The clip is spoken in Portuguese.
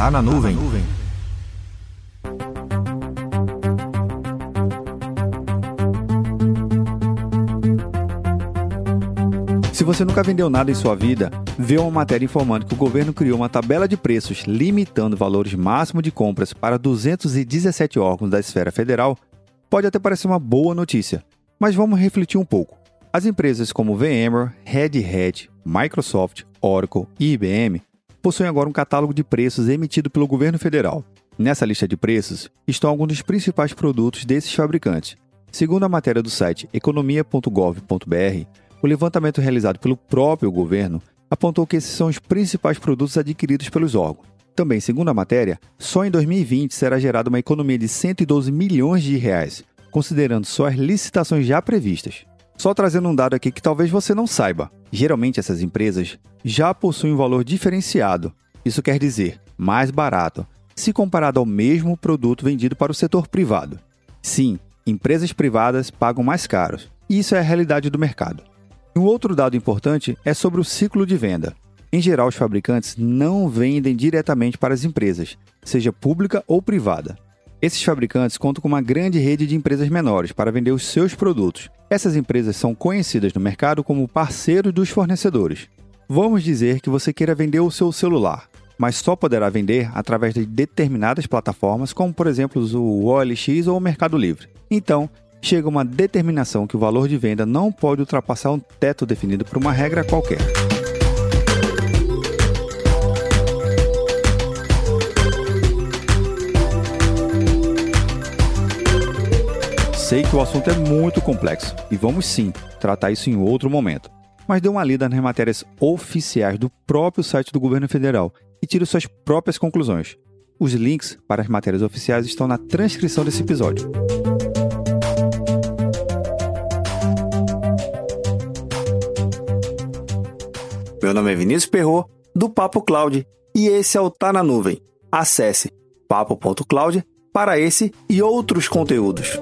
Tá na nuvem. Se você nunca vendeu nada em sua vida, vê uma matéria informando que o governo criou uma tabela de preços limitando valores máximos de compras para 217 órgãos da esfera federal, pode até parecer uma boa notícia. Mas vamos refletir um pouco. As empresas como VMware, Red Hat, Microsoft, Oracle e IBM possuem agora um catálogo de preços emitido pelo governo federal. Nessa lista de preços estão alguns dos principais produtos desses fabricantes. Segundo a matéria do site economia.gov.br, o levantamento realizado pelo próprio governo apontou que esses são os principais produtos adquiridos pelos órgãos. Também, segundo a matéria, só em 2020 será gerada uma economia de 112 milhões de reais, considerando só as licitações já previstas. Só trazendo um dado aqui que talvez você não saiba. Geralmente essas empresas já possuem um valor diferenciado. Isso quer dizer mais barato, se comparado ao mesmo produto vendido para o setor privado. Sim, empresas privadas pagam mais caros. Isso é a realidade do mercado. Um outro dado importante é sobre o ciclo de venda. Em geral, os fabricantes não vendem diretamente para as empresas, seja pública ou privada. Esses fabricantes contam com uma grande rede de empresas menores para vender os seus produtos. Essas empresas são conhecidas no mercado como parceiros dos fornecedores. Vamos dizer que você queira vender o seu celular, mas só poderá vender através de determinadas plataformas, como por exemplo o OLX ou o Mercado Livre. Então, chega uma determinação que o valor de venda não pode ultrapassar um teto definido por uma regra qualquer. Sei que o assunto é muito complexo e vamos sim tratar isso em outro momento. Mas dê uma lida nas matérias oficiais do próprio site do governo federal e tire suas próprias conclusões. Os links para as matérias oficiais estão na transcrição desse episódio. Meu nome é Vinícius Perro do Papo Cloud, e esse é o Tá na Nuvem. Acesse papo.cloud para esse e outros conteúdos.